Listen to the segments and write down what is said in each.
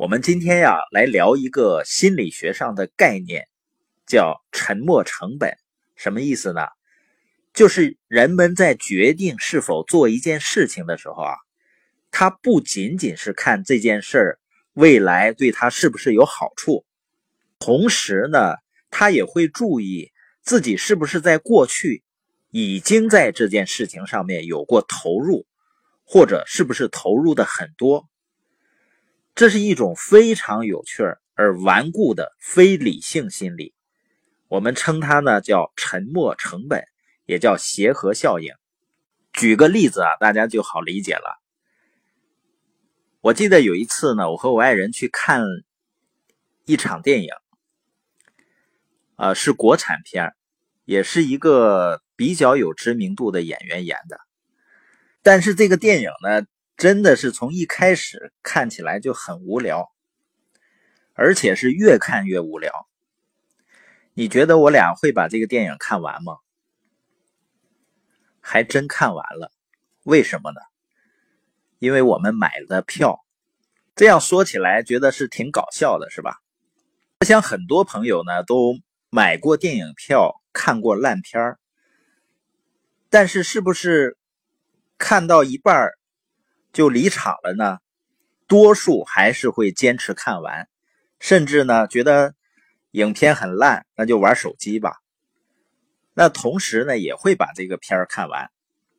我们今天呀，来聊一个心理学上的概念，叫沉没成本。什么意思呢？就是人们在决定是否做一件事情的时候啊，他不仅仅是看这件事儿未来对他是不是有好处，同时呢，他也会注意自己是不是在过去已经在这件事情上面有过投入，或者是不是投入的很多。这是一种非常有趣而顽固的非理性心理，我们称它呢叫沉没成本，也叫协和效应。举个例子啊，大家就好理解了。我记得有一次呢，我和我爱人去看一场电影，啊，是国产片也是一个比较有知名度的演员演的，但是这个电影呢。真的是从一开始看起来就很无聊，而且是越看越无聊。你觉得我俩会把这个电影看完吗？还真看完了，为什么呢？因为我们买了票。这样说起来，觉得是挺搞笑的，是吧？我想很多朋友呢都买过电影票，看过烂片儿，但是是不是看到一半儿？就离场了呢，多数还是会坚持看完，甚至呢觉得影片很烂，那就玩手机吧。那同时呢也会把这个片儿看完，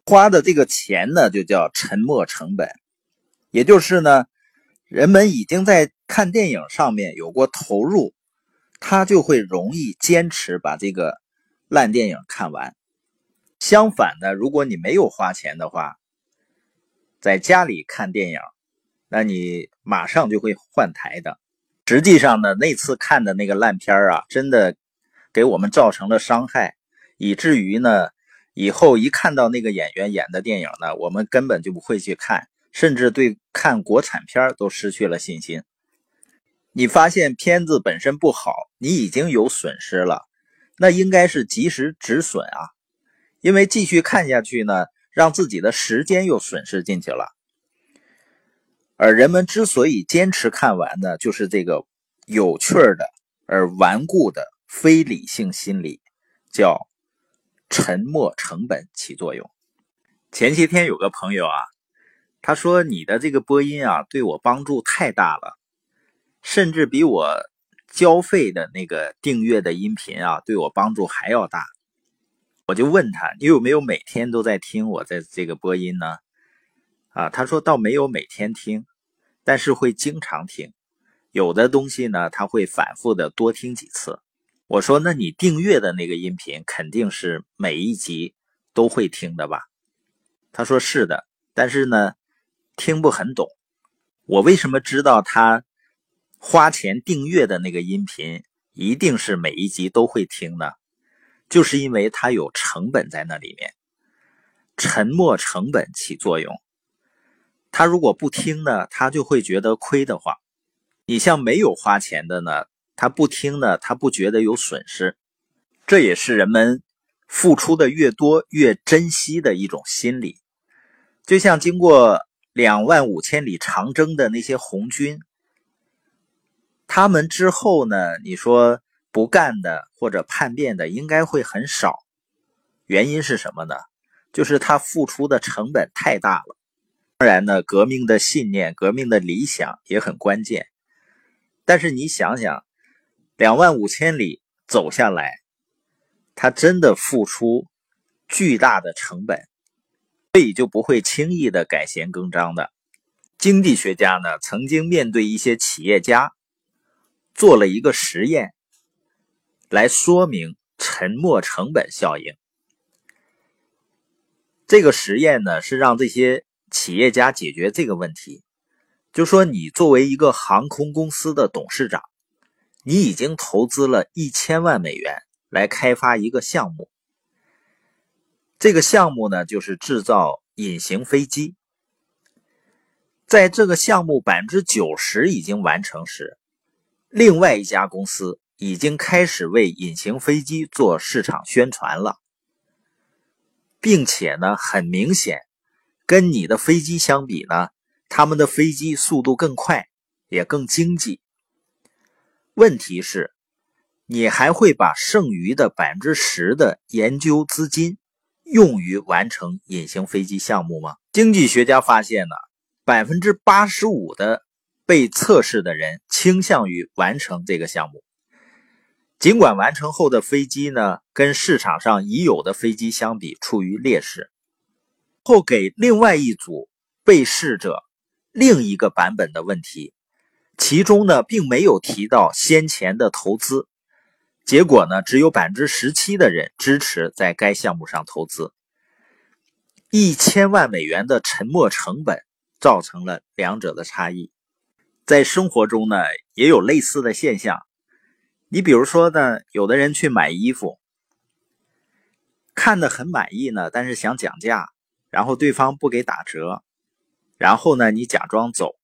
花的这个钱呢就叫沉没成本，也就是呢人们已经在看电影上面有过投入，他就会容易坚持把这个烂电影看完。相反的，如果你没有花钱的话，在家里看电影，那你马上就会换台的。实际上呢，那次看的那个烂片啊，真的给我们造成了伤害，以至于呢，以后一看到那个演员演的电影呢，我们根本就不会去看，甚至对看国产片都失去了信心。你发现片子本身不好，你已经有损失了，那应该是及时止损啊，因为继续看下去呢。让自己的时间又损失进去了，而人们之所以坚持看完呢，就是这个有趣的而顽固的非理性心理，叫沉没成本起作用。前些天有个朋友啊，他说你的这个播音啊，对我帮助太大了，甚至比我交费的那个订阅的音频啊，对我帮助还要大。我就问他，你有没有每天都在听我在这个播音呢？啊，他说倒没有每天听，但是会经常听。有的东西呢，他会反复的多听几次。我说，那你订阅的那个音频肯定是每一集都会听的吧？他说是的，但是呢，听不很懂。我为什么知道他花钱订阅的那个音频一定是每一集都会听呢？就是因为它有成本在那里面，沉没成本起作用。他如果不听呢，他就会觉得亏得慌。你像没有花钱的呢，他不听呢，他不觉得有损失。这也是人们付出的越多越珍惜的一种心理。就像经过两万五千里长征的那些红军，他们之后呢，你说？不干的或者叛变的应该会很少，原因是什么呢？就是他付出的成本太大了。当然呢，革命的信念、革命的理想也很关键。但是你想想，两万五千里走下来，他真的付出巨大的成本，所以就不会轻易的改弦更张的。经济学家呢，曾经面对一些企业家，做了一个实验。来说明沉没成本效应。这个实验呢，是让这些企业家解决这个问题。就说你作为一个航空公司的董事长，你已经投资了一千万美元来开发一个项目。这个项目呢，就是制造隐形飞机。在这个项目百分之九十已经完成时，另外一家公司。已经开始为隐形飞机做市场宣传了，并且呢，很明显，跟你的飞机相比呢，他们的飞机速度更快，也更经济。问题是，你还会把剩余的百分之十的研究资金用于完成隐形飞机项目吗？经济学家发现呢，百分之八十五的被测试的人倾向于完成这个项目。尽管完成后的飞机呢，跟市场上已有的飞机相比处于劣势，后给另外一组被试者另一个版本的问题，其中呢并没有提到先前的投资，结果呢只有百分之十七的人支持在该项目上投资，一千万美元的沉没成本造成了两者的差异。在生活中呢也有类似的现象。你比如说呢，有的人去买衣服，看的很满意呢，但是想讲价，然后对方不给打折，然后呢，你假装走。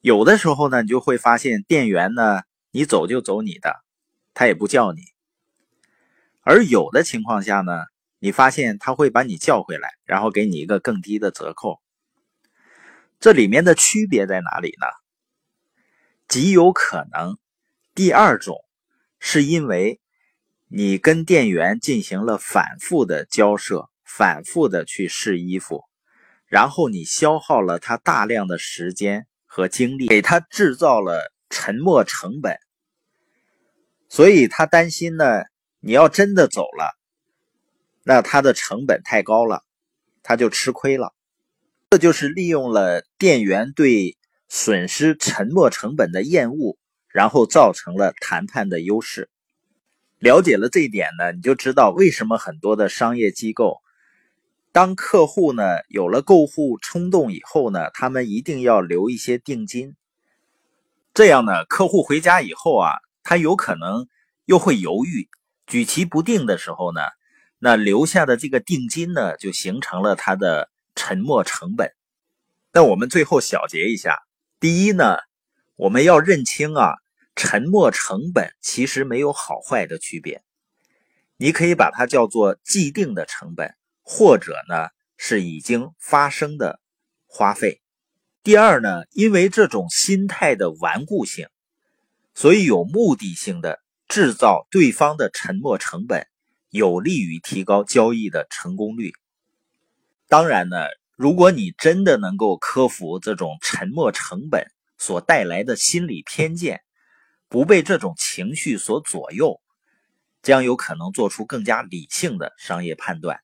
有的时候呢，你就会发现店员呢，你走就走你的，他也不叫你。而有的情况下呢，你发现他会把你叫回来，然后给你一个更低的折扣。这里面的区别在哪里呢？极有可能。第二种，是因为你跟店员进行了反复的交涉，反复的去试衣服，然后你消耗了他大量的时间和精力，给他制造了沉没成本，所以他担心呢，你要真的走了，那他的成本太高了，他就吃亏了。这就是利用了店员对损失沉没成本的厌恶。然后造成了谈判的优势。了解了这一点呢，你就知道为什么很多的商业机构，当客户呢有了购物冲动以后呢，他们一定要留一些定金。这样呢，客户回家以后啊，他有可能又会犹豫、举棋不定的时候呢，那留下的这个定金呢，就形成了他的沉没成本。那我们最后小结一下：第一呢，我们要认清啊。沉没成本其实没有好坏的区别，你可以把它叫做既定的成本，或者呢是已经发生的花费。第二呢，因为这种心态的顽固性，所以有目的性的制造对方的沉没成本，有利于提高交易的成功率。当然呢，如果你真的能够克服这种沉没成本所带来的心理偏见。不被这种情绪所左右，将有可能做出更加理性的商业判断。